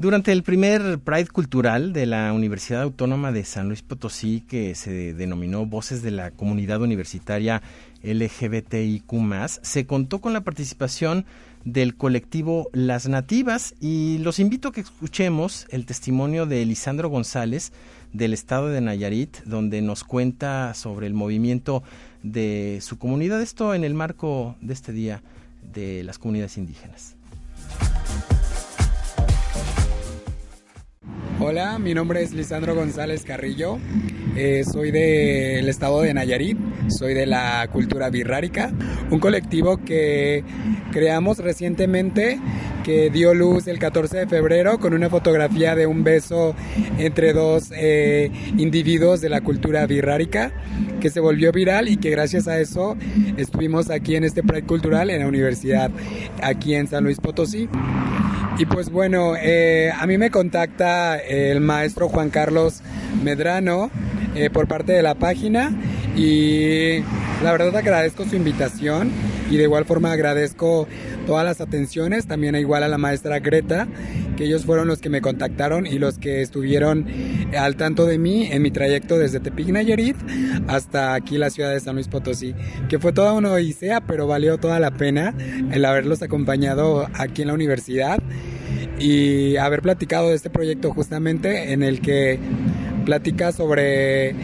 Durante el primer Pride Cultural de la Universidad Autónoma de San Luis Potosí, que se denominó Voces de la Comunidad Universitaria LGBTIQ, se contó con la participación del colectivo Las Nativas y los invito a que escuchemos el testimonio de Lisandro González del estado de Nayarit, donde nos cuenta sobre el movimiento de su comunidad, esto en el marco de este Día de las Comunidades Indígenas. Hola, mi nombre es Lisandro González Carrillo, eh, soy del estado de Nayarit, soy de la cultura birrárica, un colectivo que creamos recientemente que dio luz el 14 de febrero con una fotografía de un beso entre dos eh, individuos de la cultura birrárica que se volvió viral y que gracias a eso estuvimos aquí en este Pride Cultural en la universidad aquí en San Luis Potosí. Y pues bueno, eh, a mí me contacta el maestro Juan Carlos Medrano eh, por parte de la página y la verdad agradezco su invitación y de igual forma agradezco todas las atenciones, también igual a la maestra Greta, que ellos fueron los que me contactaron y los que estuvieron al tanto de mí en mi trayecto desde Tepic Nayarit hasta aquí la ciudad de San Luis Potosí, que fue toda una odisea, pero valió toda la pena el haberlos acompañado aquí en la universidad y haber platicado de este proyecto justamente en el que platica sobre,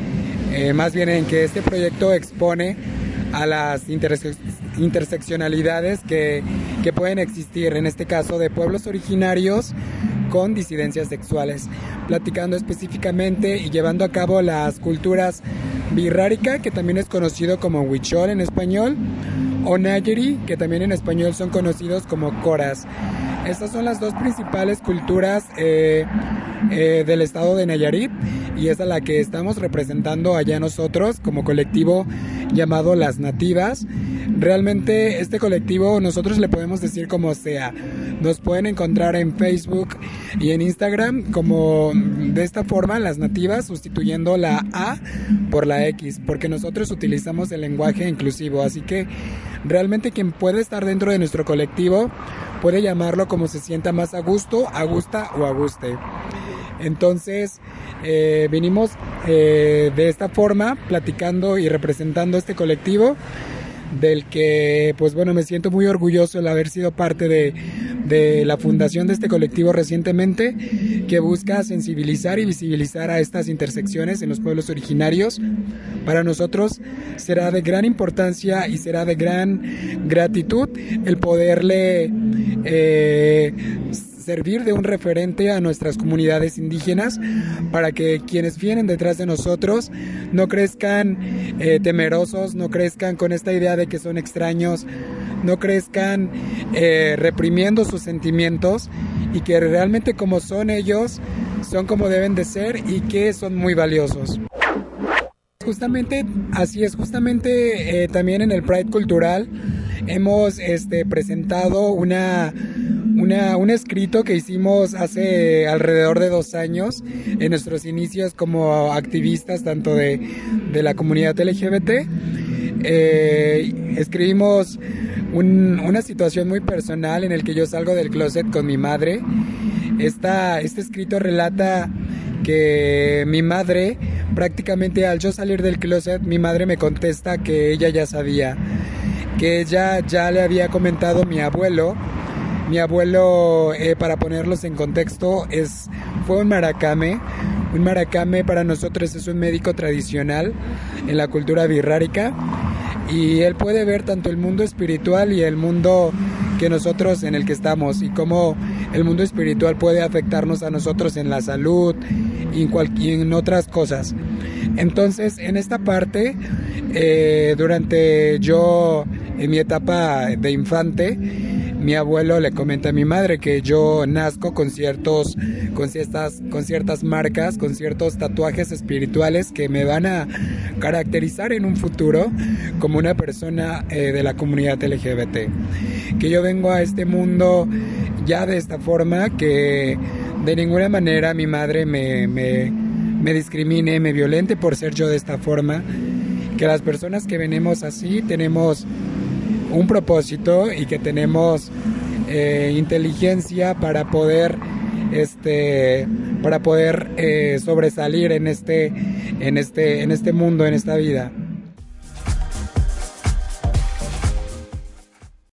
eh, más bien en que este proyecto expone a las interseccionalidades que, que pueden existir, en este caso de pueblos originarios con disidencias sexuales, platicando específicamente y llevando a cabo las culturas birrárica, que también es conocido como huichol en español, o nayeri, que también en español son conocidos como coras. Estas son las dos principales culturas eh, eh, del estado de Nayarit y es a la que estamos representando allá nosotros como colectivo llamado Las Nativas. Realmente este colectivo nosotros le podemos decir como sea. Nos pueden encontrar en Facebook y en Instagram como de esta forma Las Nativas sustituyendo la A por la X porque nosotros utilizamos el lenguaje inclusivo. Así que realmente quien puede estar dentro de nuestro colectivo puede llamarlo como se sienta más a gusto, a gusta o a guste. Entonces, eh, vinimos eh, de esta forma, platicando y representando este colectivo, del que, pues bueno, me siento muy orgulloso el haber sido parte de, la fundación de este colectivo recientemente, que busca sensibilizar y visibilizar a estas intersecciones en los pueblos originarios. Para nosotros será de gran importancia y será de gran gratitud el poderle eh, servir de un referente a nuestras comunidades indígenas para que quienes vienen detrás de nosotros no crezcan eh, temerosos, no crezcan con esta idea de que son extraños, no crezcan eh, reprimiendo sus sentimientos y que realmente como son ellos, son como deben de ser y que son muy valiosos. Justamente, así es, justamente también en el Pride Cultural hemos este, presentado una, un escrito que hicimos hace alrededor de dos años en nuestros inicios como activistas tanto de, la comunidad LGBT. Eh, escribimos una situación muy personal en el que yo salgo del closet con mi madre. Esta, este escrito relata que mi madre, prácticamente al yo salir del closet, mi madre me contesta que ella ya sabía que ella ya le había comentado mi abuelo. Mi abuelo, eh, para ponerlos en contexto, es, fue un maracame. Un maracame para nosotros es un médico tradicional en la cultura birrárica y él puede ver tanto el mundo espiritual y el mundo que nosotros en el que estamos y cómo el mundo espiritual puede afectarnos a nosotros en la salud y en, y en otras cosas. Entonces, en esta parte, eh, durante yo en mi etapa de infante, mi abuelo le comenta a mi madre que yo nazco con ciertos, con ciertas, con ciertas marcas, con ciertos tatuajes espirituales que me van a caracterizar en un futuro como una persona eh, de la comunidad LGBT. Que yo vengo a este mundo ya de esta forma, que de ninguna manera mi madre me, me, me discrimine, me violente por ser yo de esta forma. Que las personas que venimos así tenemos un propósito y que tenemos eh, inteligencia para poder este, para poder eh, sobresalir en este, en, este, en este mundo, en esta vida.